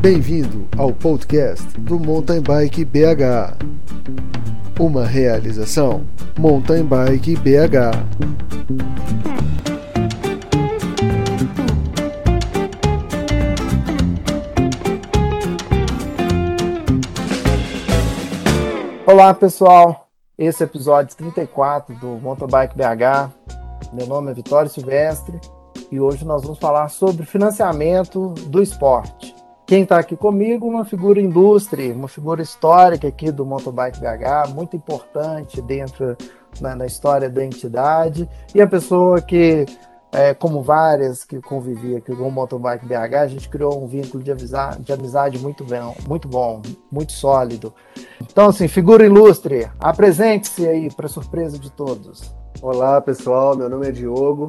Bem-vindo ao podcast do Mountain Bike BH. Uma realização Mountain Bike BH. Olá pessoal, esse é o episódio 34 do Mountain Bike BH. Meu nome é Vitório Silvestre e hoje nós vamos falar sobre financiamento do esporte. Quem está aqui comigo, uma figura indústria, uma figura histórica aqui do Motobike BH, muito importante dentro na, na história da entidade, e a pessoa que, é, como várias que convivia aqui com o Motobike BH, a gente criou um vínculo de, de amizade muito bom, muito bom, muito sólido. Então, assim, figura ilustre, apresente-se aí para surpresa de todos. Olá, pessoal, meu nome é Diogo,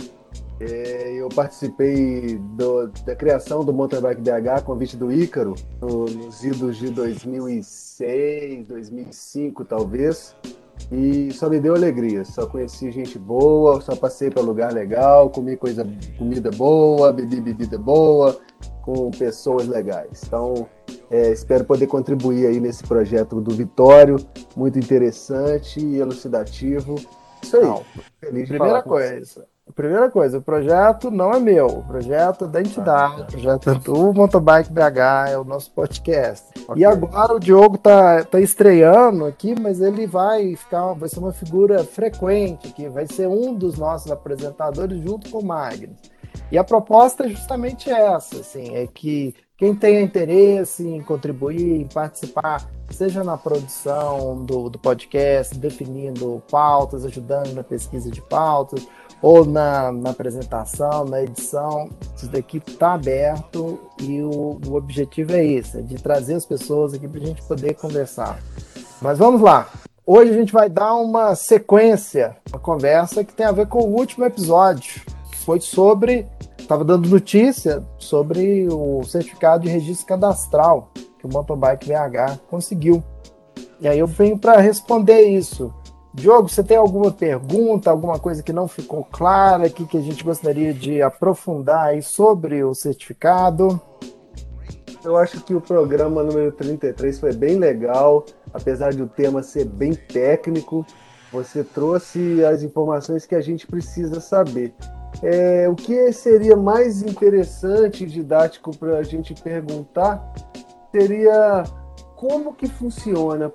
é, eu participei do, da criação do Mountain Bike BH, convite do Ícaro, no, nos idos de 2006, 2005 talvez, e só me deu alegria. Só conheci gente boa, só passei para lugar legal, comi coisa, comida boa, bebi bebida boa, com pessoas legais. Então, é, espero poder contribuir aí nesse projeto do Vitório, muito interessante e elucidativo. Isso aí. Não, feliz Primeira coisa. Primeira coisa, o projeto não é meu, o projeto é da entidade, o projeto é do Motobike BH, é o nosso podcast. Okay. E agora o Diogo tá, tá estreando aqui, mas ele vai ficar, vai ser uma figura frequente aqui, vai ser um dos nossos apresentadores junto com o Magnus. E a proposta é justamente essa, assim, é que quem tenha interesse em contribuir, em participar, seja na produção do, do podcast, definindo pautas, ajudando na pesquisa de pautas, ou na, na apresentação, na edição, isso daqui está aberto e o, o objetivo é esse, é de trazer as pessoas aqui para a gente poder conversar. Mas vamos lá. Hoje a gente vai dar uma sequência, uma conversa que tem a ver com o último episódio, que foi sobre, estava dando notícia sobre o certificado de registro cadastral que o Motorbike BH conseguiu. E aí eu venho para responder isso. Diogo, você tem alguma pergunta, alguma coisa que não ficou clara aqui que a gente gostaria de aprofundar aí sobre o certificado? Eu acho que o programa número 33 foi bem legal, apesar de o tema ser bem técnico, você trouxe as informações que a gente precisa saber. É, o que seria mais interessante e didático para a gente perguntar seria como que funciona.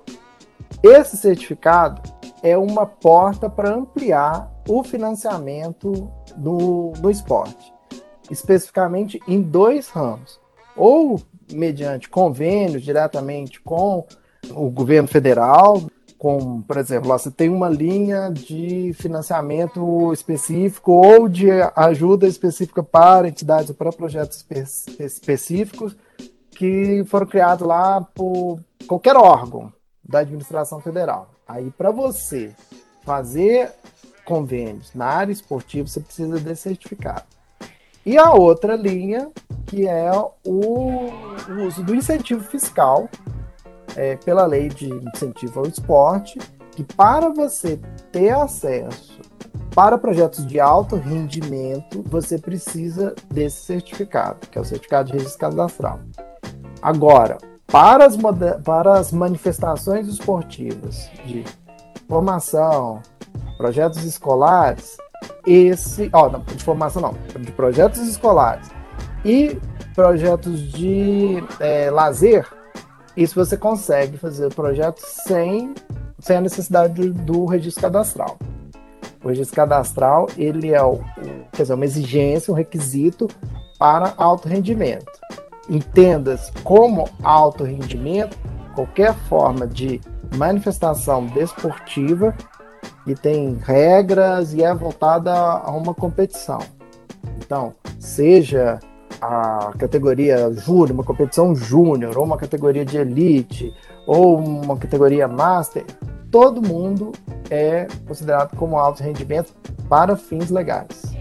Esse certificado é uma porta para ampliar o financiamento do, do esporte, especificamente em dois ramos, ou mediante convênios diretamente com o governo federal, com, por exemplo, você tem uma linha de financiamento específico ou de ajuda específica para entidades ou para projetos espe específicos que foram criados lá por qualquer órgão da administração federal. Aí, para você fazer convênios na área esportiva, você precisa desse certificado. E a outra linha, que é o, uso do incentivo fiscal, é, pela lei de incentivo ao esporte, que para você ter acesso para projetos de alto rendimento, você precisa desse certificado, que é o certificado de registro cadastral. Agora, para as, para as manifestações esportivas de formação, projetos escolares, esse, ó, não, de formação não, de projetos escolares e projetos de é, lazer, isso você consegue fazer projetos sem, sem a necessidade do, do registro cadastral. O registro cadastral ele é o, quer dizer, uma exigência, um requisito para alto rendimento entendas como alto rendimento qualquer forma de manifestação desportiva que tem regras e é voltada a uma competição. Então, seja a categoria júnior, uma competição júnior, ou uma categoria de elite, ou uma categoria master, todo mundo é considerado como alto rendimento para fins legais.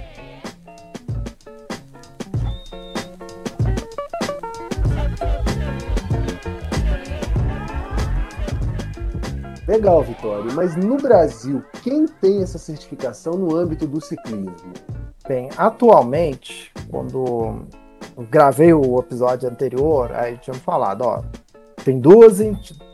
Legal, Vitório. Mas no Brasil, quem tem essa certificação no âmbito do ciclismo? Bem, atualmente, quando gravei o episódio anterior, aí tinha falado, ó, tem duas,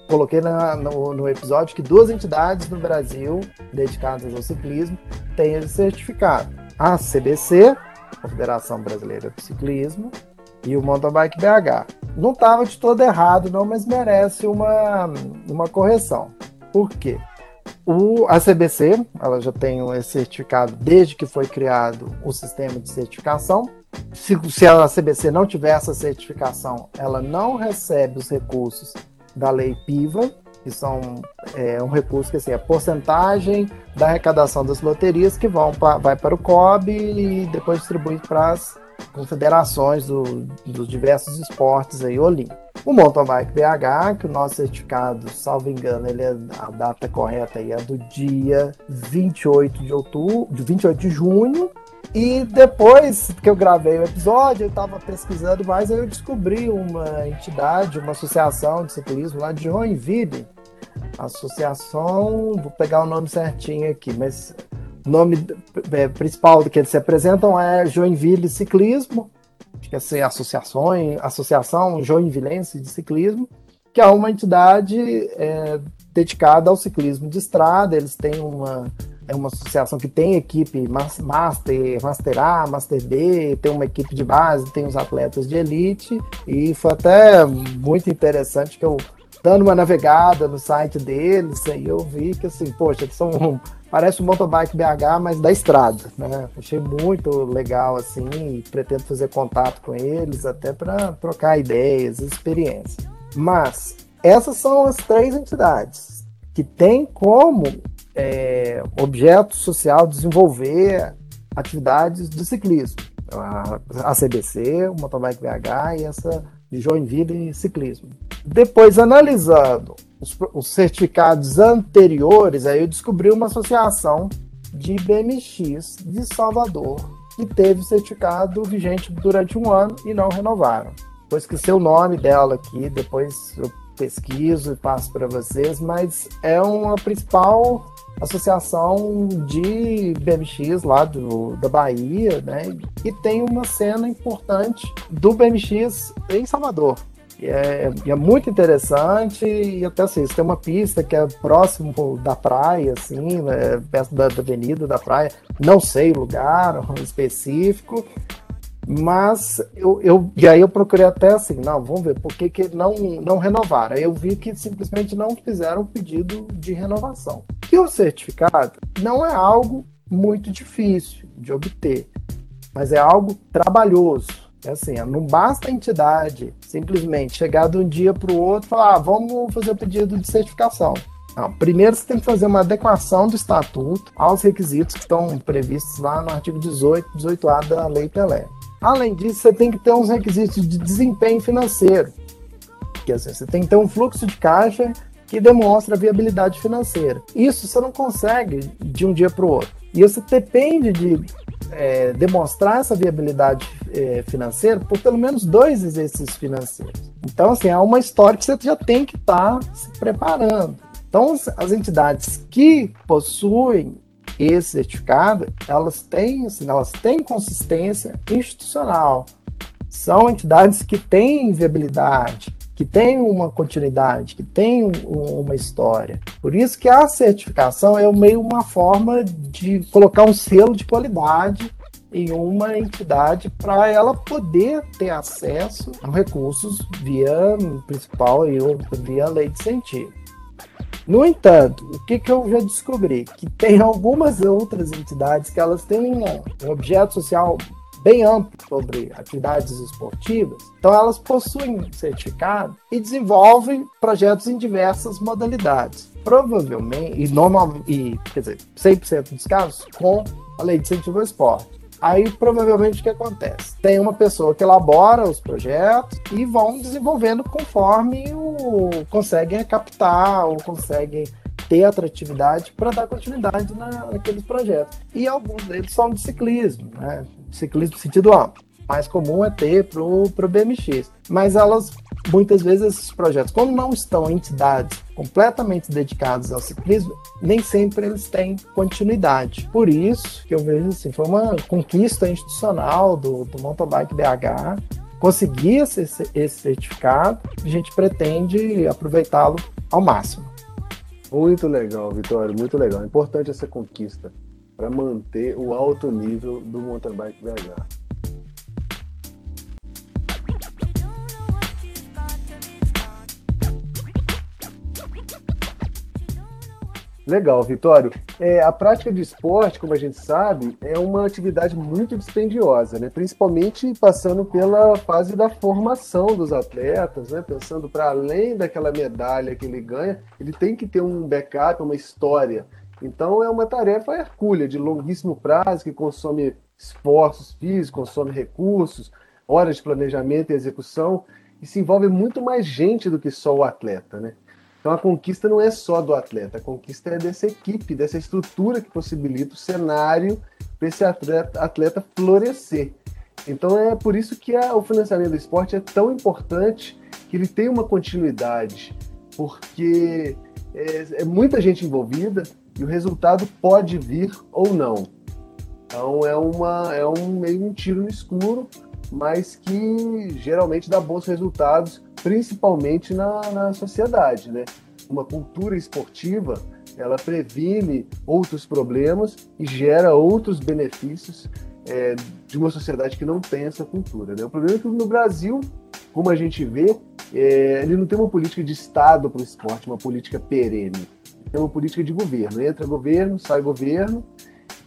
coloquei na, no, no, episódio que duas entidades no Brasil dedicadas ao ciclismo têm esse certificado. A CBC, Confederação Brasileira de Ciclismo, e o Mountain Bike BH. Não estava de todo errado, não, mas merece uma, uma correção. Por quê? O, a CBC, ela já tem esse certificado desde que foi criado o sistema de certificação. Se, se a CBC não tiver essa certificação, ela não recebe os recursos da lei PIVA, que são é, um recurso que assim, é porcentagem da arrecadação das loterias que vão pra, vai para o COB e depois distribuído para as confederações do, dos diversos esportes aí olímpicos. O mountain bike BH, que o nosso certificado, salvo engano, ele é a data correta aí é do dia 28 de outubro, de 28 de junho. E depois que eu gravei o episódio, eu estava pesquisando mais, aí eu descobri uma entidade, uma associação de ciclismo lá de Joinville. Associação, vou pegar o nome certinho aqui, mas o nome é, principal que eles se apresentam é Joinville Ciclismo, que é assim, associação, associação Joinvilense de Ciclismo, que é uma entidade é, dedicada ao ciclismo de estrada. Eles têm uma é uma associação que tem equipe Master, Master A, Master B, tem uma equipe de base, tem os atletas de elite, e foi até muito interessante que eu dando uma navegada no site deles, aí eu vi que assim, poxa, eles são parece um motorbike BH, mas da estrada, né? Achei muito legal assim, pretendo fazer contato com eles até para trocar ideias, experiências. Mas essas são as três entidades que têm como é, objeto social desenvolver atividades do ciclismo. A, CBC, o Motorbike BH e essa de Joinville Ciclismo. Depois, analisando os, os certificados anteriores, aí eu descobri uma associação de BMX de Salvador que teve certificado vigente durante um ano e não renovaram. Vou esquecer o nome dela aqui, depois eu pesquiso e passo para vocês, mas é uma principal associação de BMX lá do, da Bahia, né? E tem uma cena importante do BMX em Salvador. E é, é, muito interessante e até assim, tem uma pista que é próximo da praia, assim, né, perto da, da avenida da praia, não sei o lugar específico, mas eu, eu, e aí eu procurei até assim, não, vamos ver por que, que não, não renovaram. Eu vi que simplesmente não fizeram pedido de renovação. E o certificado não é algo muito difícil de obter, mas é algo trabalhoso. É assim, não basta a entidade simplesmente chegar de um dia para o outro e falar, ah, vamos fazer o pedido de certificação. Não, primeiro você tem que fazer uma adequação do estatuto aos requisitos que estão previstos lá no artigo 18, 18A da Lei Pelé. Além disso, você tem que ter uns requisitos de desempenho financeiro. Que assim, você tem que ter um fluxo de caixa que demonstra viabilidade financeira. Isso você não consegue de um dia para o outro. E você depende de é, demonstrar essa viabilidade é, financeira por pelo menos dois exercícios financeiros. Então, assim, é uma história que você já tem que estar tá se preparando. Então, as entidades que possuem esse certificado, elas têm, assim, elas têm consistência institucional. São entidades que têm viabilidade, que têm uma continuidade, que têm uma história. Por isso que a certificação é meio uma forma de colocar um selo de qualidade em uma entidade para ela poder ter acesso a recursos via principal e via lei de incentivo. No entanto, o que, que eu já descobri? Que tem algumas outras entidades que elas têm um objeto social bem amplo sobre atividades esportivas. Então, elas possuem certificado e desenvolvem projetos em diversas modalidades. Provavelmente, e, normal, e quer dizer, 100% dos casos, com a lei de incentivo ao esporte. Aí provavelmente o que acontece? Tem uma pessoa que elabora os projetos e vão desenvolvendo conforme o, conseguem captar ou conseguem ter atratividade para dar continuidade na, naqueles projetos. E alguns deles são de ciclismo, né? Ciclismo no sentido amplo mais comum é ter para o BMX. Mas elas, muitas vezes, esses projetos, como não estão entidades completamente dedicadas ao ciclismo, nem sempre eles têm continuidade. Por isso que eu vejo assim, foi uma conquista institucional do, do Mountain Bike BH conseguir esse, esse certificado, a gente pretende aproveitá-lo ao máximo. Muito legal, Vitória, muito legal. É importante essa conquista para manter o alto nível do mountain bike BH. Legal, Vitório. É, a prática de esporte, como a gente sabe, é uma atividade muito dispendiosa, né? principalmente passando pela fase da formação dos atletas, né? pensando para além daquela medalha que ele ganha, ele tem que ter um backup, uma história. Então é uma tarefa hercúlea, de longuíssimo prazo, que consome esforços físicos, consome recursos, horas de planejamento e execução, e se envolve muito mais gente do que só o atleta. Né? Então a conquista não é só do atleta, a conquista é dessa equipe, dessa estrutura que possibilita o cenário para esse atleta, atleta, florescer. Então é por isso que a, o financiamento do esporte é tão importante que ele tem uma continuidade, porque é, é muita gente envolvida e o resultado pode vir ou não. Então é, uma, é um meio um tiro no escuro, mas que geralmente dá bons resultados principalmente na, na sociedade, né? Uma cultura esportiva, ela previne outros problemas e gera outros benefícios é, de uma sociedade que não tem essa cultura. Né? O problema é que no Brasil, como a gente vê, é, ele não tem uma política de Estado para o esporte, uma política perene. Tem uma política de governo. Entra governo, sai governo,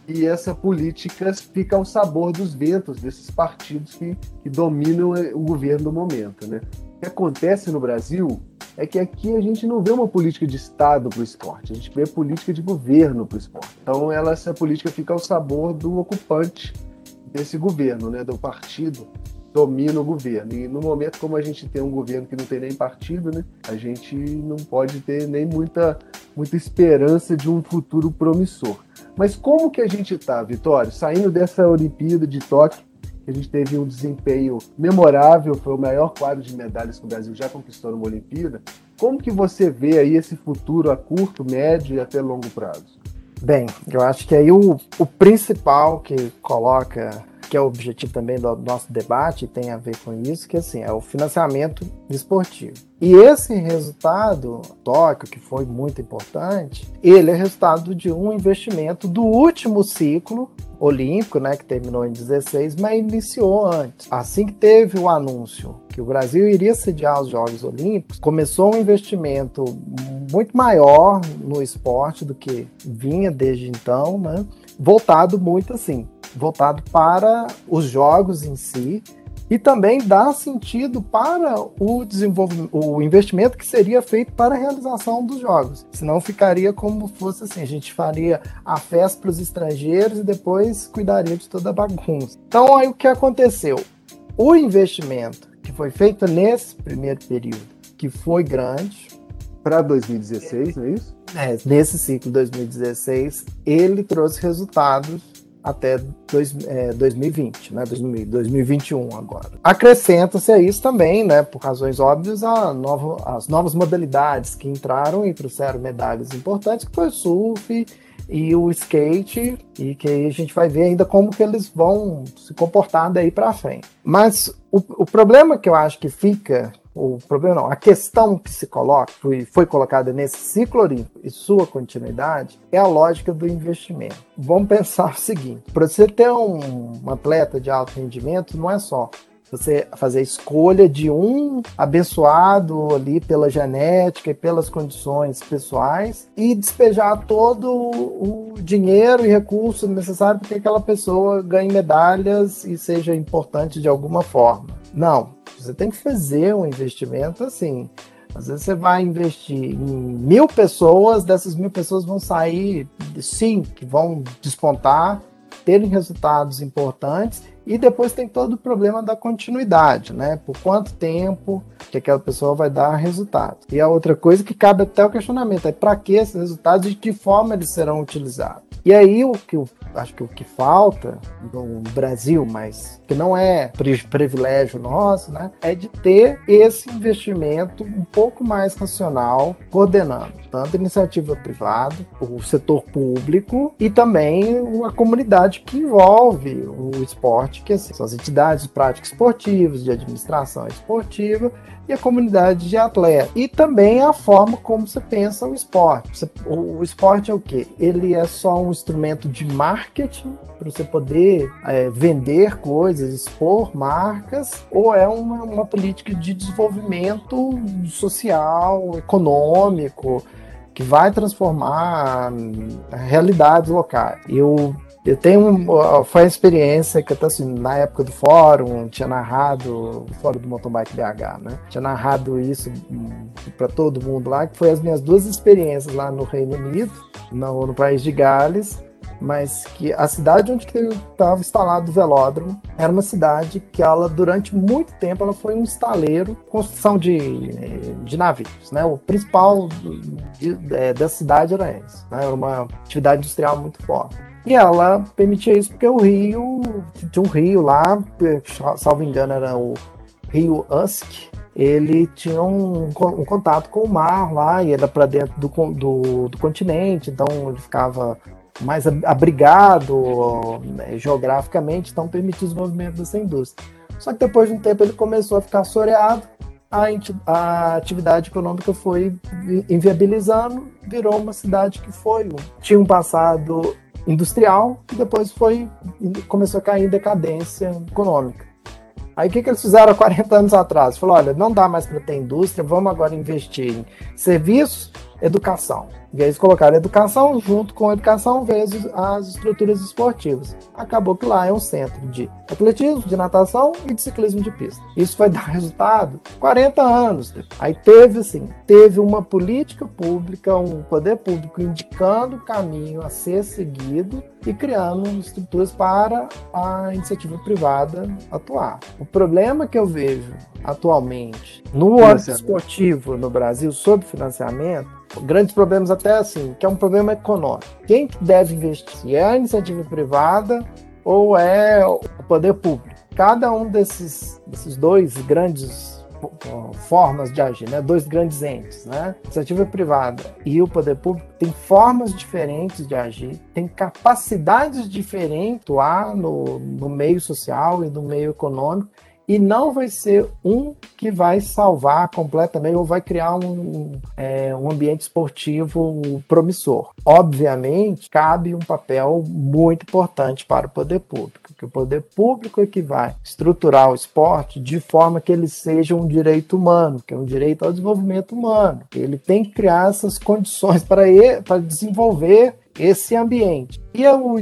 e essa política fica ao sabor dos ventos desses partidos que, que dominam o governo do momento. Né? Que acontece no Brasil é que aqui a gente não vê uma política de Estado para o esporte, a gente vê política de governo para o esporte. Então, ela, essa política fica ao sabor do ocupante desse governo, né, do partido domina o governo. E no momento como a gente tem um governo que não tem nem partido, né, a gente não pode ter nem muita, muita esperança de um futuro promissor. Mas como que a gente está, Vitório, saindo dessa Olimpíada de Tóquio a gente teve um desempenho memorável, foi o maior quadro de medalhas que o Brasil já conquistou numa Olimpíada. Como que você vê aí esse futuro a curto, médio e até longo prazo? Bem, eu acho que aí o, o principal que coloca que é o objetivo também do nosso debate, tem a ver com isso, que assim, é o financiamento esportivo. E esse resultado, Tóquio, que foi muito importante, ele é resultado de um investimento do último ciclo olímpico, né, que terminou em 16, mas iniciou antes. Assim que teve o anúncio que o Brasil iria sediar os Jogos Olímpicos, começou um investimento muito maior no esporte do que vinha desde então, né, voltado muito assim voltado para os jogos em si e também dá sentido para o desenvolvimento, o investimento que seria feito para a realização dos jogos. Senão ficaria como fosse assim, a gente faria a festa para os estrangeiros e depois cuidaria de toda a bagunça. Então aí o que aconteceu? O investimento que foi feito nesse primeiro período, que foi grande, para 2016, não é isso? É, nesse ciclo 2016, ele trouxe resultados até dois, é, 2020, né? 2021 agora. Acrescenta-se a isso também, né, por razões óbvias, a novo, as novas modalidades que entraram e trouxeram medalhas importantes, que foi o surf e o skate, e que aí a gente vai ver ainda como que eles vão se comportar daí para frente. Mas o, o problema que eu acho que fica o problema não, a questão que se coloca, foi, foi colocada nesse ciclo olímpico e sua continuidade, é a lógica do investimento. Vamos pensar o seguinte: para você ter um, um atleta de alto rendimento, não é só você fazer a escolha de um abençoado ali pela genética e pelas condições pessoais e despejar todo o dinheiro e recurso necessário para que aquela pessoa ganhe medalhas e seja importante de alguma forma. Não, você tem que fazer um investimento assim. Às vezes você vai investir em mil pessoas, dessas mil pessoas vão sair cinco que vão despontar, terem resultados importantes, e depois tem todo o problema da continuidade, né? Por quanto tempo que aquela pessoa vai dar resultado. E a outra coisa que cabe até o questionamento é para que esses resultados e de que forma eles serão utilizados. E aí o que acho que o que falta no Brasil, mas que não é privilégio nosso, né, é de ter esse investimento um pouco mais racional, coordenando tanto a iniciativa privada, o setor público e também a comunidade que envolve o esporte, que assim, são as entidades de prática esportivas, de administração esportiva e a comunidade de atleta. E também a forma como você pensa o esporte. o esporte é o quê? Ele é só um instrumento de marketing para você poder é, vender coisas, expor marcas, ou é uma, uma política de desenvolvimento social, econômico, que vai transformar realidades locais. Eu eu tenho foi a experiência que eu assim, na época do fórum, tinha narrado, o fórum do Mountain Bike BH, né? Tinha narrado isso hum, para todo mundo lá, que foi as minhas duas experiências lá no Reino Unido, no, no país de Gales, mas que a cidade onde estava instalado o velódromo era uma cidade que ela durante muito tempo ela foi um estaleiro construção de, de navios, né? O principal de, é, da cidade era esse, né? era uma atividade industrial muito forte. E ela permitia isso porque o rio, tinha um rio lá, salvo engano era o rio Usk, ele tinha um, um, contato com o mar lá e era para dentro do, do, do, continente, então ele ficava mais abrigado né, geograficamente, então permitia o desenvolvimento dessa indústria. Só que depois de um tempo ele começou a ficar soreado, a, a atividade econômica foi inviabilizando, virou uma cidade que foi tinha um passado industrial e depois foi começou a cair em decadência econômica. Aí o que, que eles fizeram há 40 anos atrás? Falou, olha, não dá mais para ter indústria, vamos agora investir em serviços, educação. E aí eles colocaram educação junto com educação vezes as estruturas esportivas. Acabou que lá é um centro de atletismo, de natação e de ciclismo de pista. Isso vai dar resultado 40 anos. Aí teve assim, teve uma política pública, um poder público indicando o caminho a ser seguido e criando estruturas para a iniciativa privada atuar. O problema que eu vejo atualmente no âmbito esportivo no Brasil sobre financiamento grandes problemas até assim, que é um problema econômico. Quem deve investir? É a iniciativa privada ou é o poder público? Cada um desses, desses dois grandes formas de agir, né? dois grandes entes, né? iniciativa privada e o poder público tem formas diferentes de agir, tem capacidades diferentes lá no, no meio social e no meio econômico e não vai ser um que vai salvar completamente ou vai criar um, é, um ambiente esportivo promissor. Obviamente, cabe um papel muito importante para o poder público, que o poder público é que vai estruturar o esporte de forma que ele seja um direito humano, que é um direito ao desenvolvimento humano. Ele tem que criar essas condições para, ele, para desenvolver esse ambiente. E o,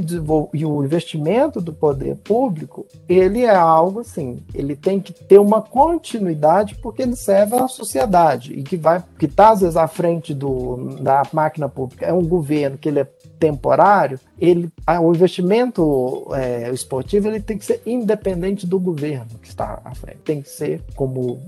e o investimento do poder público, ele é algo assim, ele tem que ter uma continuidade porque ele serve à sociedade e que vai, que está às vezes à frente do, da máquina pública, é um governo que ele é temporário, ele, o investimento é, esportivo ele tem que ser independente do governo que está à frente. Tem que ser, como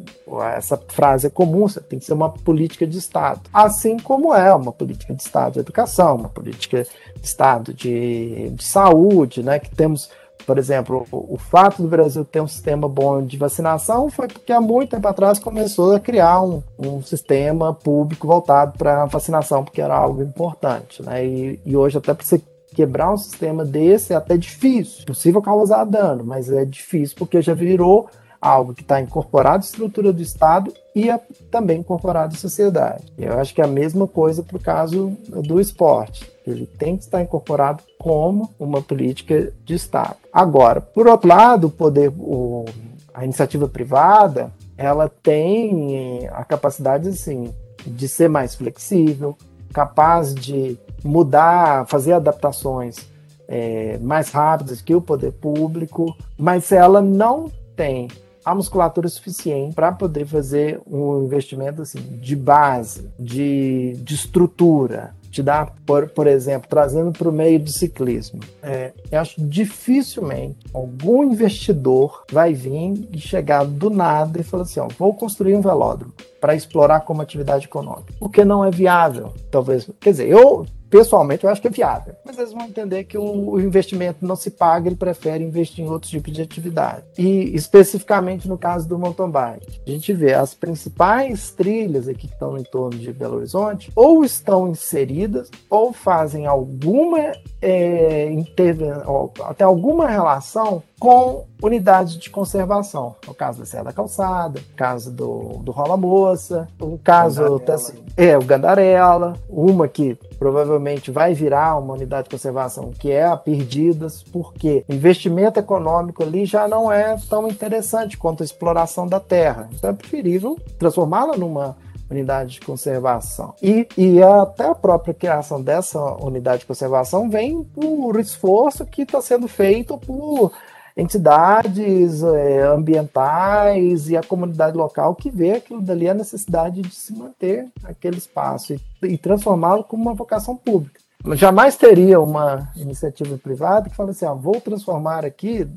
essa frase é comum, tem que ser uma política de Estado. Assim como é uma política de Estado de educação, uma política de Estado de, de saúde, né? Que temos por exemplo, o, fato do Brasil ter um sistema bom de vacinação foi porque há muito tempo atrás começou a criar um, um sistema público voltado para a vacinação, porque era algo importante. Né? E, e hoje, até para você quebrar um sistema desse é até difícil. Possível causar dano, mas é difícil porque já virou algo que está incorporado à estrutura do Estado e é também incorporado à sociedade. Eu acho que é a mesma coisa para o caso do esporte. Ele tem que estar incorporado como uma política de Estado. Agora, por outro lado, o poder, o, a iniciativa privada, ela tem a capacidade, assim, de ser mais flexível, capaz de mudar, fazer adaptações é, mais rápidas que o poder público, mas ela não tem a musculatura suficiente para poder fazer um investimento assim de base, de, de estrutura, te dá, por, por exemplo, trazendo para o meio do ciclismo. É, eu acho dificilmente algum investidor vai vir e chegar do nada e falar assim: ó, vou construir um velódromo para explorar como atividade econômica, porque não é viável, talvez. Quer dizer, eu pessoalmente eu acho que é viável, mas eles vão entender que o, o investimento não se paga, ele prefere investir em outros tipos de atividade. E especificamente no caso do mountain bike, a gente vê as principais trilhas aqui que estão em torno de Belo Horizonte ou estão inseridas ou fazem alguma é, intervenção, até alguma relação com unidades de conservação. O caso da Serra da Calçada, o caso do, do Rola Moça, o caso assim, é o Gandarela, uma que provavelmente vai virar uma unidade de conservação, que é a Perdidas, porque investimento econômico ali já não é tão interessante quanto a exploração da terra. Então é preferível transformá-la numa unidade de conservação. E, e até a própria criação dessa unidade de conservação vem por esforço que está sendo feito por entidades é, ambientais e a comunidade local que vê aquilo dali a necessidade de se manter aquele espaço e, e transformá-lo como uma vocação pública. Jamais teria uma iniciativa privada que fala assim: ah, vou transformar aqui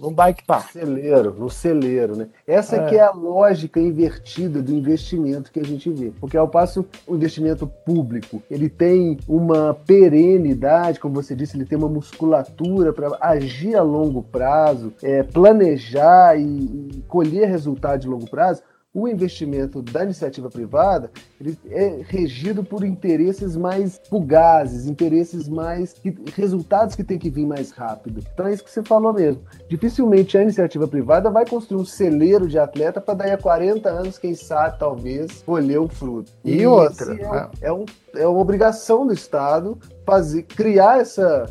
num bike park. Celeiro, no celeiro, né? Essa é. que é a lógica invertida do investimento que a gente vê. Porque ao passo o investimento público, ele tem uma perenidade, como você disse, ele tem uma musculatura para agir a longo prazo, é, planejar e, e colher resultados de longo prazo o investimento da iniciativa privada ele é regido por interesses mais fugazes, interesses mais resultados que tem que vir mais rápido. Então é isso que você falou mesmo. Dificilmente a iniciativa privada vai construir um celeiro de atleta para daí a 40 anos, quem sabe, talvez, colher o fruto. E, e outra, é, né? é, um, é uma obrigação do Estado fazer criar essa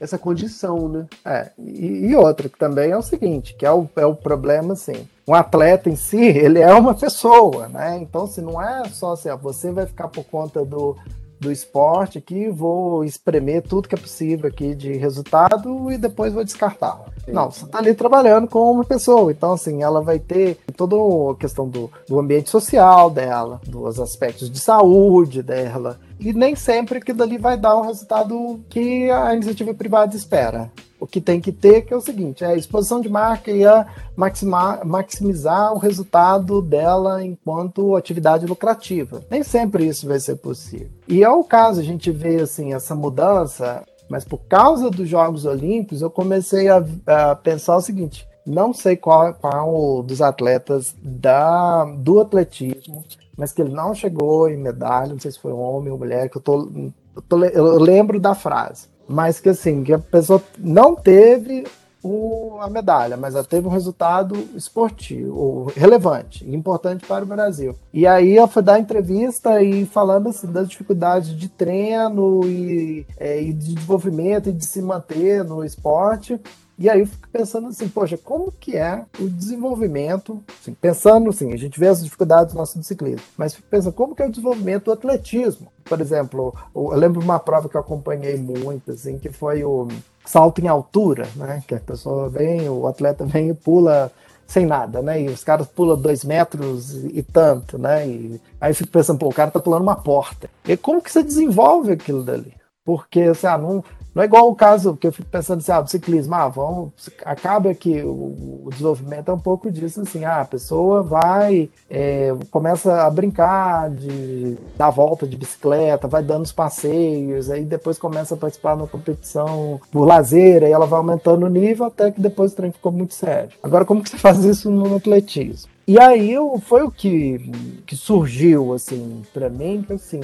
essa condição, né? É, e, e outra que também é o seguinte, que é o, é o problema, assim, um atleta em si, ele é uma pessoa, né? Então, se não é só assim, ó, você vai ficar por conta do, do esporte aqui, vou espremer tudo que é possível aqui de resultado e depois vou descartar. Não, você está ali trabalhando com uma pessoa, então assim, ela vai ter toda a questão do, do ambiente social dela, dos aspectos de saúde dela, e nem sempre que dali vai dar um resultado que a iniciativa privada espera o que tem que ter, que é o seguinte, é a exposição de marca e a maximar, maximizar o resultado dela enquanto atividade lucrativa. Nem sempre isso vai ser possível. E é o caso, a gente vê assim, essa mudança, mas por causa dos Jogos Olímpicos, eu comecei a, a pensar o seguinte, não sei qual, qual dos atletas da, do atletismo, mas que ele não chegou em medalha, não sei se foi homem ou mulher, que eu, tô, eu, tô, eu lembro da frase mas que assim, que a pessoa não teve o, a medalha, mas ela teve um resultado esportivo, relevante, importante para o Brasil. E aí ela foi dar entrevista e falando assim, das dificuldades de treino e, é, e de desenvolvimento e de se manter no esporte. E aí eu fico pensando assim, poxa, como que é o desenvolvimento, assim, pensando assim, a gente vê as dificuldades do nosso ciclismo, mas fico pensando como que é o desenvolvimento do atletismo. Por exemplo, eu lembro uma prova que eu acompanhei muito, assim, que foi o salto em altura, né? Que a pessoa vem, o atleta vem e pula sem nada, né? E os caras pulam dois metros e tanto, né? E aí eu fico pensando, pô, o cara tá pulando uma porta. E como que você desenvolve aquilo dali? Porque, assim, ah, não, não é igual o caso que eu fico pensando assim, ah, do ciclismo, ah, vamos, acaba que o, o, desenvolvimento é um pouco disso, assim, ah, a pessoa vai, é, começa a brincar de dar volta de bicicleta, vai dando os passeios, aí depois começa a participar na competição por lazer, aí ela vai aumentando o nível até que depois o trem ficou muito sério. Agora, como que você faz isso no atletismo? E aí foi o que, que surgiu, assim, para mim, que assim,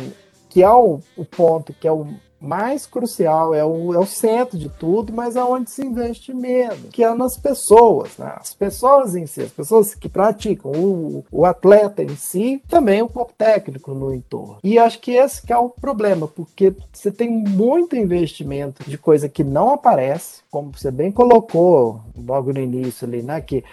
que é o, o ponto que é o mais crucial, é o, é o centro de tudo, mas é onde se investe menos, que é nas pessoas, né? as pessoas em si, as pessoas que praticam, o, o atleta em si, também o corpo técnico no entorno. E acho que esse que é o problema, porque você tem muito investimento de coisa que não aparece, como você bem colocou logo no início ali, né? Que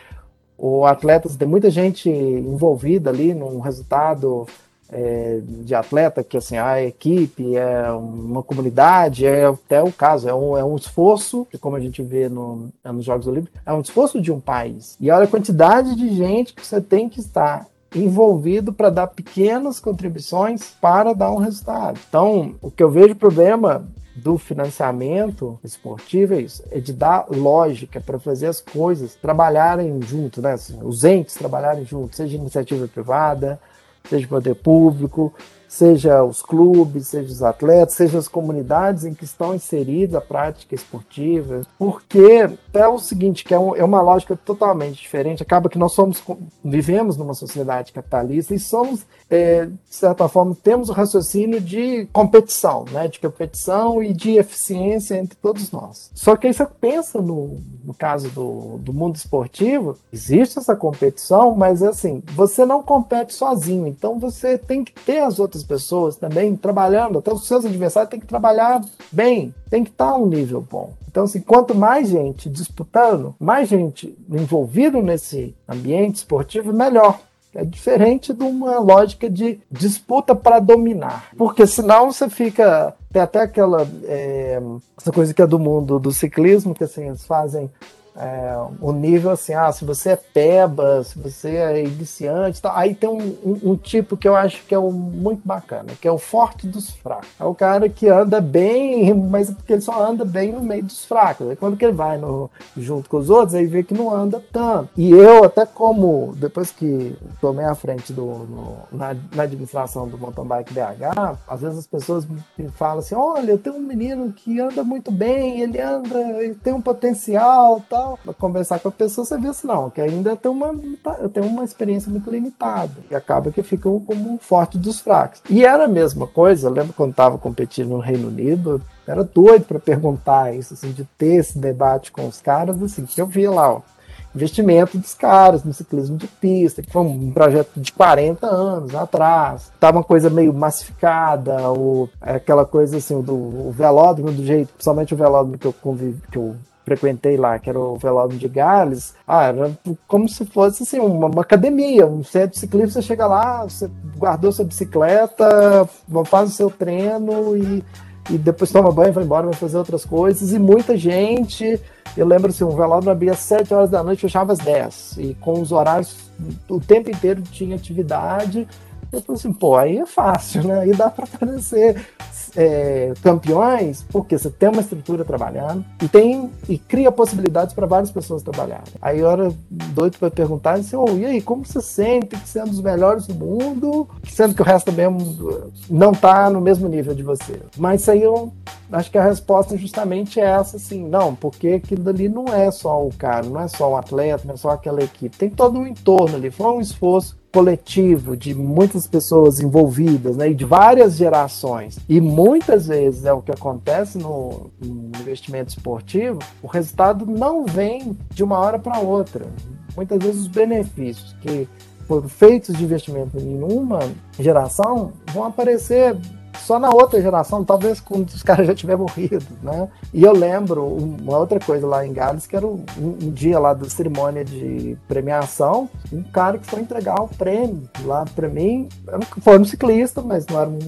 o atleta tem muita gente envolvida ali num resultado é, de atleta, que assim, a equipe é uma comunidade, é até o caso, é um, é um esforço, que como a gente vê no, é nos Jogos Olímpicos, é um esforço de um país. E olha a quantidade de gente que você tem que estar envolvido para dar pequenas contribuições para dar um resultado. Então, o que eu vejo problema do financiamento esportivo é isso, é de dar lógica para fazer as coisas trabalharem junto, né? Os entes trabalharem juntos, seja iniciativa privada, seja poder público, seja os clubes, seja os atletas, seja as comunidades em que estão inseridas a prática esportiva, porque é o seguinte, que é, um, é uma lógica totalmente diferente, acaba que nós somos, vivemos numa sociedade capitalista e somos, é, de certa forma, temos o raciocínio de competição, né, de competição e de eficiência entre todos nós. Só que aí você pensa no, no caso do, do mundo esportivo, existe essa competição, mas assim, você não compete sozinho, então você tem que ter as outras pessoas também trabalhando, até os seus adversários têm que trabalhar bem, tem que estar um nível bom. Então, assim, quanto mais gente disputando, mais gente envolvida nesse ambiente esportivo, melhor. É diferente de uma lógica de disputa para dominar. Porque senão você fica. Tem até aquela. É, essa coisa que é do mundo do ciclismo, que assim, eles fazem é, o nível assim, ah, se você é peba, se você é iniciante, tá, aí tem um, um, um, tipo que eu acho que é um, muito bacana, que é o forte dos fracos. É o cara que anda bem, mas é porque ele só anda bem no meio dos fracos. Aí quando que ele vai no, junto com os outros, aí vê que não anda tanto. E eu, até como, depois que tomei a frente do, no, na, na, administração do mountain bike BH, às vezes as pessoas me falam assim, olha, eu tenho um menino que anda muito bem, ele anda, ele tem um potencial, tal conversar com a pessoa, você vê assim, não, que ainda tem uma, tenho uma experiência muito limitada. E acaba que fica como um forte dos fracos. E era a mesma coisa, eu lembro quando estava competindo no Reino Unido, era doido para perguntar isso, assim, de ter esse debate com os caras, assim, que eu via lá, ó, investimento dos caras no ciclismo de pista, que foi um projeto de 40 anos atrás. Tava uma coisa meio massificada, o, aquela coisa assim, do o velódromo, do jeito, principalmente o velódromo que eu convivi, que eu frequentei lá, que era o Velódromo de Gales, ah, era como se fosse assim, uma, uma, academia, um centro de ciclismo, você chega lá, você guardou sua bicicleta, faz o seu treino e, e depois toma banho, vai embora, vai fazer outras coisas, e muita gente, eu lembro assim, um velódromo abria às 7 horas da noite, fechava às 10, e com os horários, o tempo inteiro tinha atividade, eu falei assim, pô, aí é fácil, né? Aí dá para aparecer é, campeões, porque você tem uma estrutura trabalhando e tem e cria possibilidades para várias pessoas trabalharem. Aí eu era doido para perguntar assim, oh, e aí, como você sente que sendo os melhores do mundo, sendo que o resto também não está no mesmo nível de você? Mas aí eu acho que a resposta justamente é essa, assim, não, porque aquilo ali não é só o cara, não é só o atleta, não é só aquela equipe, tem todo um entorno ali, foi um esforço coletivo de muitas pessoas envolvidas, né, e de várias gerações. E muitas vezes é o que acontece no, no investimento esportivo, o resultado não vem de uma hora para outra. Muitas vezes os benefícios que foram feitos de investimento em uma geração vão aparecer só na outra geração, talvez quando os caras já tiverem morrido, né? E eu lembro uma outra coisa lá em Gales, que era um, um, dia lá da cerimônia de premiação, um cara que foi entregar o prêmio lá para mim, foi um ciclista, mas não era um,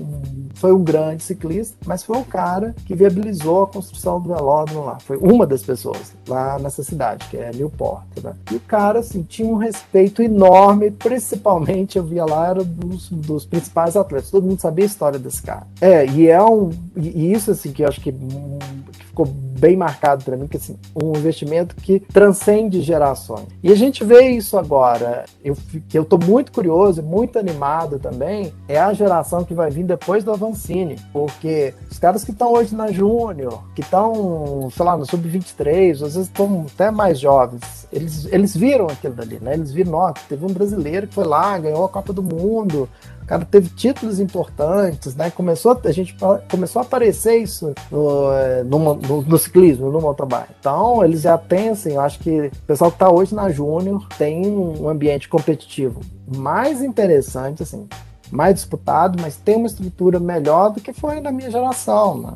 foi um grande ciclista, mas foi o cara que viabilizou a construção do velódromo lá, foi uma das pessoas lá nessa cidade, que é Newport, né? E o cara, assim, tinha um respeito enorme, principalmente eu via lá, era dos, dos principais atletas, todo mundo sabia a história desse cara cara. É, e é um. E isso, assim, que eu acho que, que ficou bem marcado para mim, que assim, um investimento que transcende gerações. E a gente vê isso agora. Eu, que eu tô muito curioso, muito animado também, é a geração que vai vir depois do Avancini. Porque os caras que estão hoje na Júnior, que estão, sei lá, no Sub-23, às vezes estão até mais jovens, eles, eles viram aquilo dali, né? Eles viram, ó, teve um brasileiro que foi lá, ganhou a Copa do Mundo, o cara teve títulos importantes, né? Começou, a gente começou a aparecer isso no, é, no, no, no ciclismo, no mountain bike. Então, eles já têm, assim, eu acho que o pessoal que está hoje na Júnior tem um ambiente competitivo mais interessante, assim, mais disputado, mas tem uma estrutura melhor do que foi na minha geração, né?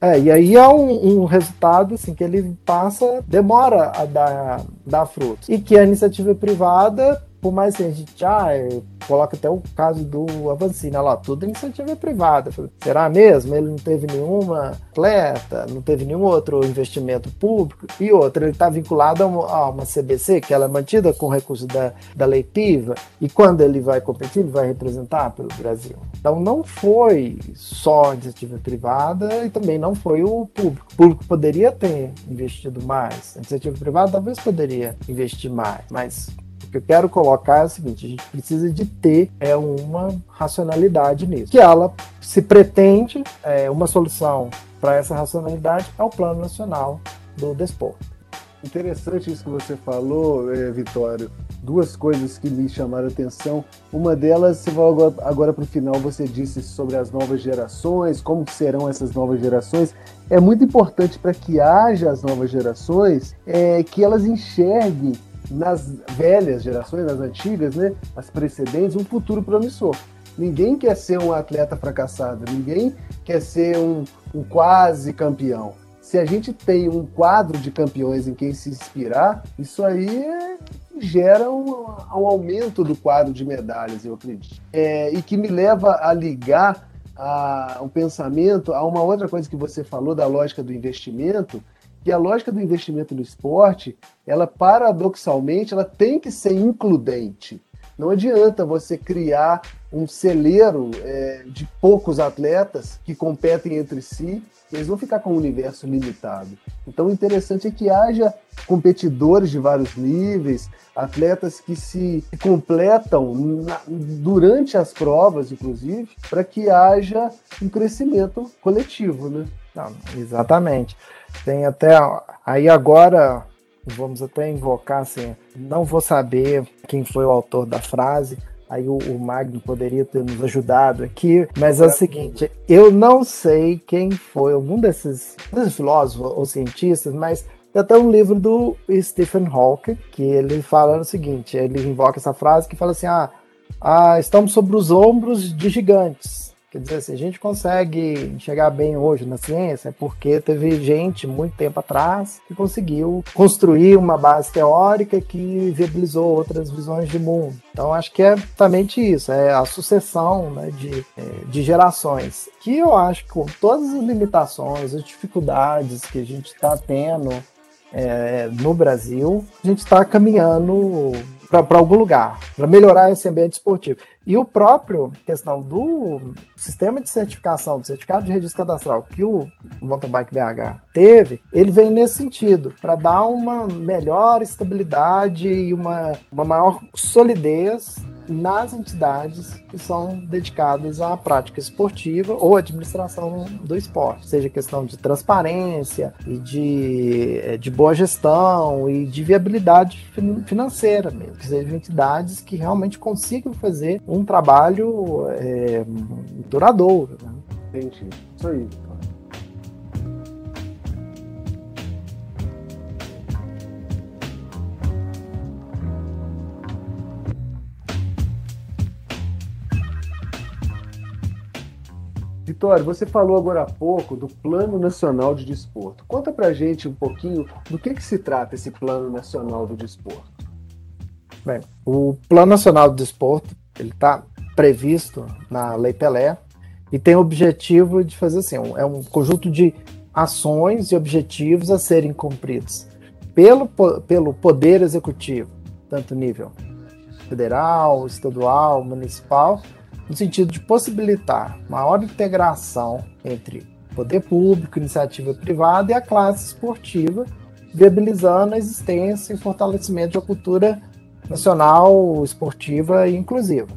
É, e aí é um, um, resultado assim, que ele passa, demora a dar, dar frutos. E que a iniciativa privada por mais que a gente ah, coloca até o caso do Avancina lá, tudo iniciativa privada. Será mesmo? Ele não teve nenhuma atleta, não teve nenhum outro investimento público. E outro, ele está vinculado a uma, a uma, CBC, que ela é mantida com recurso da, da lei PIVA, e quando ele vai competir, ele vai representar pelo Brasil. Então não foi só a iniciativa privada e também não foi o público. O público poderia ter investido mais, a iniciativa privada talvez poderia investir mais, mas O que eu quero colocar é o seguinte: a gente precisa de ter é, uma racionalidade nisso. Que ela se pretende é, uma solução para essa racionalidade é o Plano Nacional do Desporto. Interessante isso que você falou, é, Vitório. Duas coisas que me chamaram a atenção. Uma delas, agora, agora para o final, você disse sobre as novas gerações, como serão essas novas gerações. É muito importante para que haja as novas gerações, é, que elas enxerguem nas velhas gerações, nas antigas, né, as precedentes, um futuro promissor. Ninguém quer ser um atleta fracassado, ninguém quer ser um, um quase campeão se a gente tem um quadro de campeões em quem se inspirar, isso aí gera um, um aumento do quadro de medalhas, eu acredito. É, e que me leva a ligar a, um pensamento a uma outra coisa que você falou da lógica do investimento, que a lógica do investimento no esporte, ela paradoxalmente, ela tem que ser includente. Não adianta você criar um celeiro é, de poucos atletas que competem entre si eles vão ficar com um universo limitado. Então, o interessante é que haja competidores de vários níveis, atletas que se completam na, durante as provas, inclusive, para que haja um crescimento coletivo, né? Não, exatamente. Tem até aí agora vamos até invocar assim, não vou saber quem foi o autor da frase, Aí o, o Magno poderia ter nos ajudado aqui, mas é o seguinte: eu não sei quem foi algum desses, desses filósofos ou cientistas, mas tem até um livro do Stephen Hawking que ele fala o seguinte: ele invoca essa frase que fala assim: ah, ah estamos sobre os ombros de gigantes. Quer dizer, se a gente consegue enxergar bem hoje na ciência, é porque teve gente muito tempo atrás que conseguiu construir uma base teórica que viabilizou outras visões de mundo. Então, acho que é exatamente isso, é a sucessão né, de, é, de gerações, que eu acho que com todas as limitações, as dificuldades que a gente está tendo é, no Brasil, a gente está caminhando para algum lugar, para melhorar esse ambiente esportivo. E o próprio questão do sistema de certificação, do certificado de registro cadastral que o Mountain Bike BH teve, ele vem nesse sentido, para dar uma melhor estabilidade e uma, uma maior solidez nas entidades que são dedicadas à prática esportiva ou administração do esporte, seja questão de transparência e de, eh, de boa gestão e de viabilidade financeira mesmo, que sejam entidades que realmente consigam fazer um trabalho é, duradouro. Né? Entendi. Isso aí. Vitória, você falou agora há pouco do Plano Nacional de Desporto. Conta pra gente um pouquinho do que, que se trata esse Plano Nacional do Desporto. Bem, o Plano Nacional do Desporto ele está previsto na Lei Pelé e tem o objetivo de fazer assim, é um conjunto de ações e objetivos a serem cumpridos pelo, pelo Poder Executivo, tanto nível federal, estadual, municipal, no sentido de possibilitar maior integração entre poder público, iniciativa privada e a classe esportiva, viabilizando a existência e fortalecimento de uma cultura nacional esportiva e inclusiva.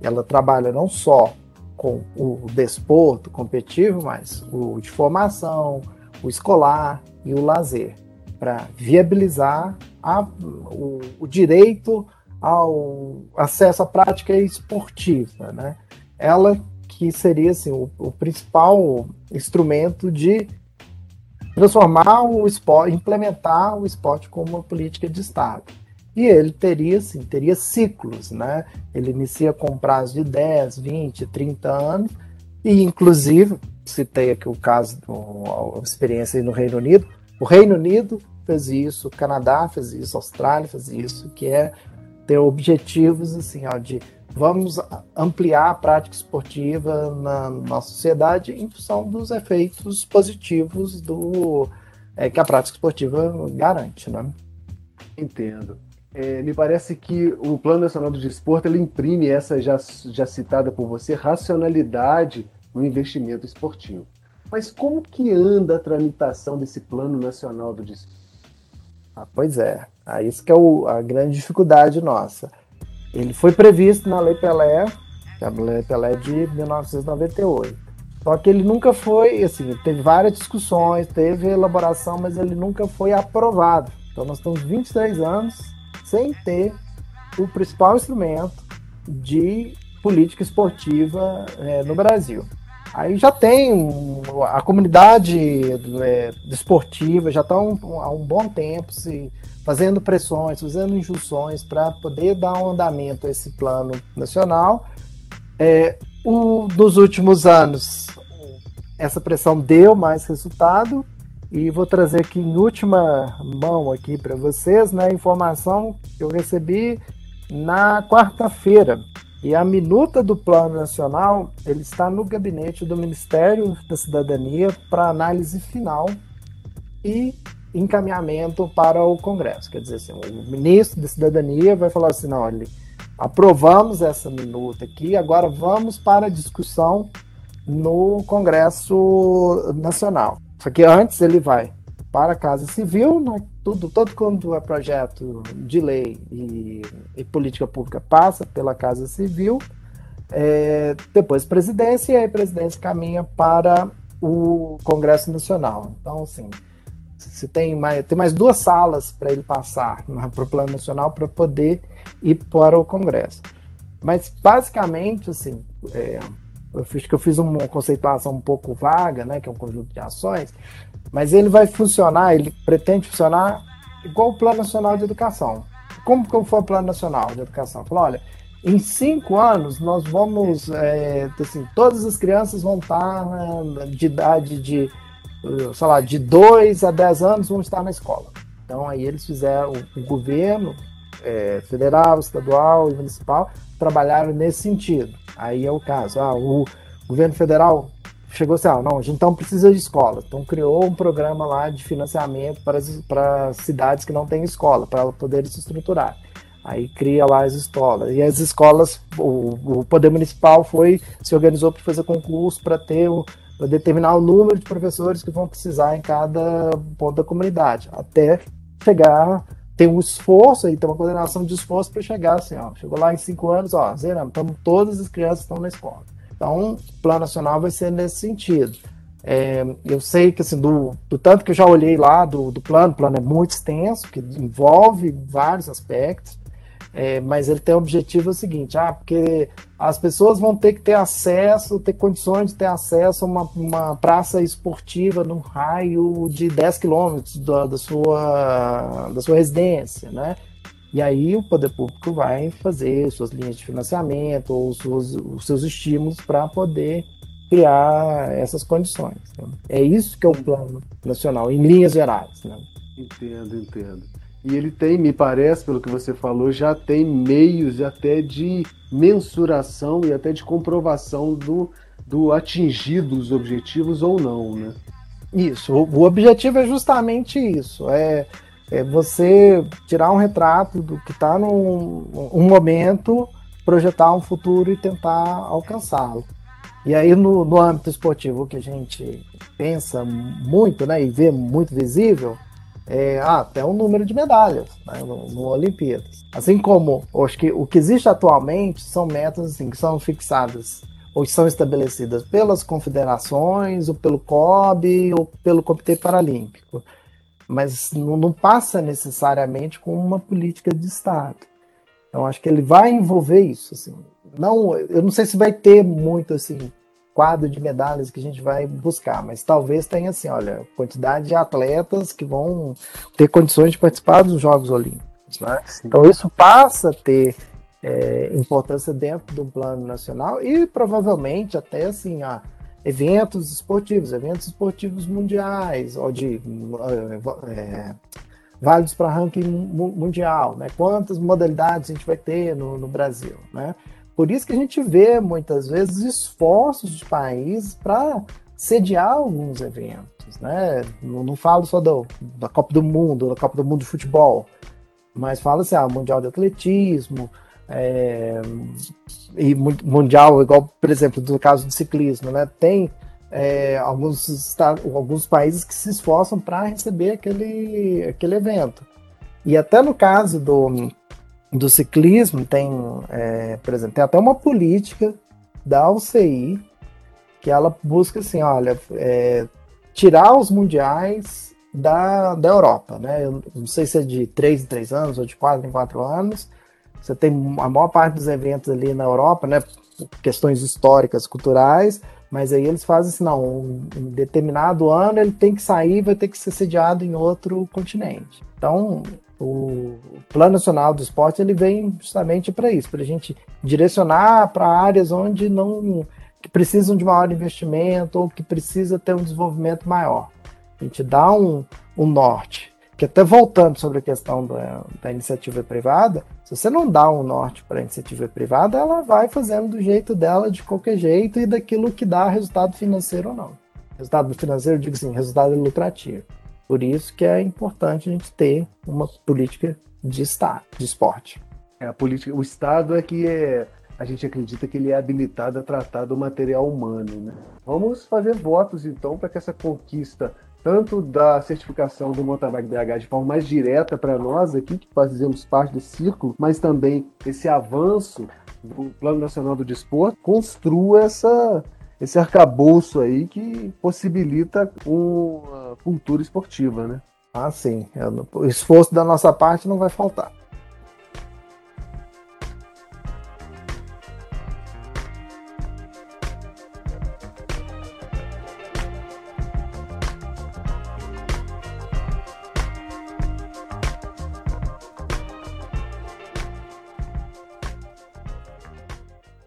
Ela trabalha não só com o desporto competitivo, mas o de formação, o escolar e o lazer, para viabilizar a, o, o direito ao acesso à prática esportiva, né? Ela que seria assim, o, o principal instrumento de transformar o esporte, implementar o esporte como uma política de Estado. E ele teria, assim, teria ciclos, né? Ele inicia com prazo de 10, 20, 30 anos, e inclusive, citei aqui o caso, do, a experiência no Reino Unido, o Reino Unido fez isso, o Canadá fez isso, a Austrália fez isso, que é ter objetivos assim, ó, de vamos ampliar a prática esportiva na nossa sociedade em função dos efeitos positivos do é, que a prática esportiva garante, né? Entendo. É, me parece que o Plano Nacional do Desporto ele imprime essa já, já citada por você racionalidade no investimento esportivo. Mas como que anda a tramitação desse Plano Nacional do Desporto? Ah, pois é, ah, isso que é o, a grande dificuldade nossa. Ele foi previsto na Lei Pelé, que é a Lei Pelé de 1998. Só que ele nunca foi, assim, teve várias discussões, teve elaboração, mas ele nunca foi aprovado. Então nós estamos 23 anos sem ter o principal instrumento de política esportiva é, no Brasil. Aí já tem a comunidade é, esportiva já está um, há um bom tempo se fazendo pressões, fazendo injunções para poder dar um andamento a esse plano nacional. É, o, nos últimos anos, essa pressão deu mais resultado e vou trazer aqui em última mão aqui para vocês, né, informação que eu recebi na quarta-feira e a minuta do Plano Nacional ele está no gabinete do Ministério da Cidadania para análise final e encaminhamento para o Congresso. Quer dizer, assim, o ministro da Cidadania vai falar assim: não, olha, aprovamos essa minuta aqui, agora vamos para a discussão no Congresso Nacional. Só que antes ele vai para a Casa Civil, né, tudo, todo quando é projeto de lei e, e política pública passa pela Casa Civil, é, depois presidência, e aí presidência caminha para o Congresso Nacional. Então, assim, se tem mais, tem mais duas salas para ele passar né, para o Plano Nacional para poder ir para o Congresso. Mas, basicamente, assim, é, eu fiz que eu fiz uma conceituação um pouco vaga, né, que é um conjunto de ações, mas ele vai funcionar, ele pretende funcionar igual o Plano Nacional de Educação. Como que foi o Plano Nacional de Educação? Falou, olha, em cinco anos nós vamos, é, assim, todas as crianças vão estar né, de idade de, sei lá, de 2 a 10 anos vão estar na escola. Então aí eles fizeram, o governo é, federal, estadual e municipal trabalharam nesse sentido. Aí é o caso, ah, o governo federal chegou assim, ah, não, a gente então precisa de escola. Então criou um programa lá de financiamento para, as, para cidades que não têm escola, para elas poderem se estruturar. Aí cria lá as escolas. E as escolas, o, o poder municipal foi, se organizou para fazer concurso para ter o, determinar o número de professores que vão precisar em cada ponto da comunidade, até chegar, tem um esforço aí, tem uma coordenação de esforço para chegar assim, ó, chegou lá em cinco anos, ó, zeramos, então todas as crianças estão na escola. Então, o plano nacional vai ser nesse sentido. É, eu sei que assim, do, do, tanto que eu já olhei lá do, do plano, o plano é muito extenso, que envolve vários aspectos, é, mas ele tem o objetivo o seguinte, ah, porque as pessoas vão ter que ter acesso, ter condições de ter acesso a uma, uma praça esportiva num raio de 10 quilômetros da, da, sua, da sua residência, né? E aí o poder público vai fazer suas linhas de financiamento ou suas, os seus estímulos para poder criar essas condições. Né? É isso que é o plano nacional, em linhas gerais. Né? Entendo, entendo. E ele tem, me parece, pelo que você falou, já tem meios até de mensuração e até de comprovação do, do atingido os objetivos ou não, né? Isso, o, o objetivo é justamente isso. É, é você tirar um retrato do que está num um momento, projetar um futuro e tentar alcançá-lo. E aí, no, no âmbito esportivo, o que a gente pensa muito né, e vê muito visível é ah, até o número de medalhas né, no, no Olimpíadas. Assim como acho que o que existe atualmente são metas assim, que são fixadas ou são estabelecidas pelas confederações, ou pelo COB, ou pelo Comitê Paralímpico mas não, não passa necessariamente com uma política de Estado. Então acho que ele vai envolver isso. Assim. Não, eu não sei se vai ter muito assim quadro de medalhas que a gente vai buscar, mas talvez tenha assim, olha, quantidade de atletas que vão ter condições de participar dos Jogos Olímpicos. Né? Então isso passa a ter é, importância dentro do plano nacional e provavelmente até assim a eventos esportivos, eventos esportivos mundiais, ou de é, válidos para ranking mundial, né? Quantas modalidades a gente vai ter no, no, Brasil, né? Por isso que a gente vê muitas vezes esforços de países para sediar alguns eventos, né? Não, não falo só do, da Copa do Mundo, da Copa do Mundo de futebol, mas fala assim, ah, Mundial de Atletismo, é, e mundial, igual, por exemplo, no caso do ciclismo, né? Tem é, alguns, alguns países que se esforçam para receber aquele, aquele evento. E até no caso do, do ciclismo, tem, é, por exemplo, tem até uma política da UCI que ela busca assim, olha, é, tirar os mundiais da, da Europa, né? Eu não sei se é de 3 em 3 anos ou de 4 em 4 anos. Você tem a maior parte dos eventos ali na Europa, né? Questões históricas, culturais, mas aí eles fazem assim, não, um determinado ano ele tem que sair, vai ter que ser sediado em outro continente. Então, o Plano Nacional do Esporte ele vem justamente para isso, para a gente direcionar para áreas onde não que precisam de maior investimento ou que precisa ter um desenvolvimento maior. A gente dá um, um norte. Que até voltando sobre a questão da, da iniciativa privada, se você não dá um norte para a iniciativa privada, ela vai fazendo do jeito dela, de qualquer jeito, e daquilo que dá resultado financeiro ou não. Resultado financeiro, digo assim, resultado lucrativo. Por isso que é importante a gente ter uma política de Estado, de esporte. É, a política, o Estado é que é, a gente acredita que ele é habilitado a tratar do material humano. Né? Vamos fazer votos, então, para que essa conquista, tanto da certificação do mountain bike BH de forma mais direta para nós aqui, que fazemos parte desse círculo, mas também esse avanço do Plano Nacional do Desporto, construa essa, esse arcabouço aí que possibilita uma cultura esportiva, né? Ah, sim. O esforço da nossa parte não vai faltar.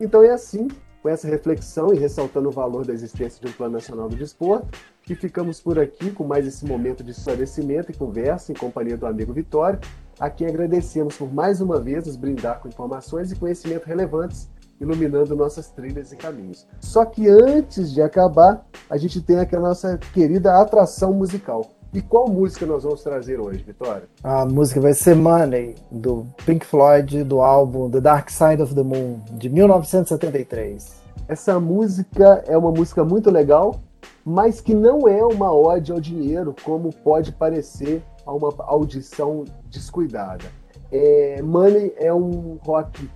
Então é assim, com essa reflexão e ressaltando o valor da existência de um Plano Nacional do Desporto, que ficamos por aqui com mais esse momento de esclarecimento e conversa em companhia do amigo Vitório, a quem agradecemos por mais uma vez nos brindar com informações e conhecimento relevantes, iluminando nossas trilhas e caminhos. Só que antes de acabar, a gente tem aquela nossa querida atração musical. E qual música nós vamos trazer hoje, Vitória? A música vai ser Money, do Pink Floyd, do álbum The Dark Side of the Moon, de 1973. Essa música é uma música muito legal, mas que não é uma ode ao dinheiro, como pode parecer a uma audição descuidada. É, Money é um rock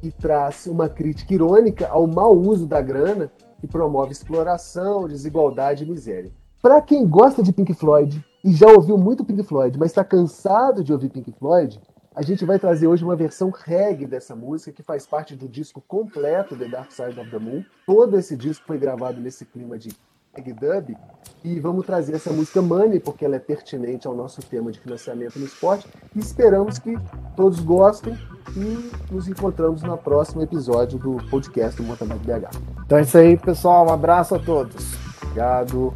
que traz uma crítica irônica ao mau uso da grana que promove exploração, desigualdade e miséria. Para quem gosta de Pink Floyd e já ouviu muito Pink Floyd, mas está cansado de ouvir Pink Floyd, a gente vai trazer hoje uma versão reggae dessa música que faz parte do disco completo The Dark Side of the Moon. Todo esse disco foi gravado nesse clima de reggae dub e vamos trazer essa música Money porque ela é pertinente ao nosso tema de financiamento no esporte e esperamos que todos gostem e nos encontramos no próximo episódio do podcast do Mountain BH. Então é isso aí, pessoal. Um abraço a todos. Obrigado.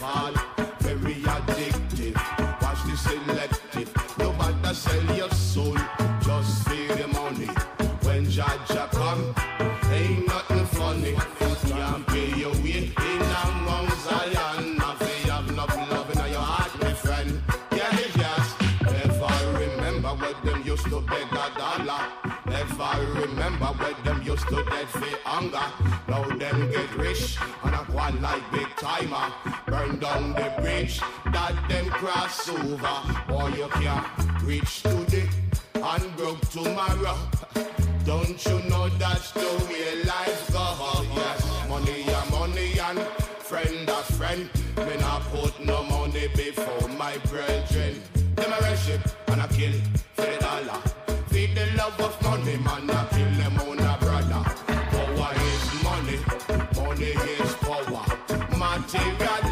fall. Remember when them used to dead fit hunger. Now them get rich and a quad like big timer. Burn down the bridge that them cross over. Boy, you can't reach today and broke tomorrow. Don't you know that's the way life goes? Yes, money and money and friend a friend. Me not put no money before my brethren. Them a worship and a kill for the dollar. Feed the love of money, man. I DJ de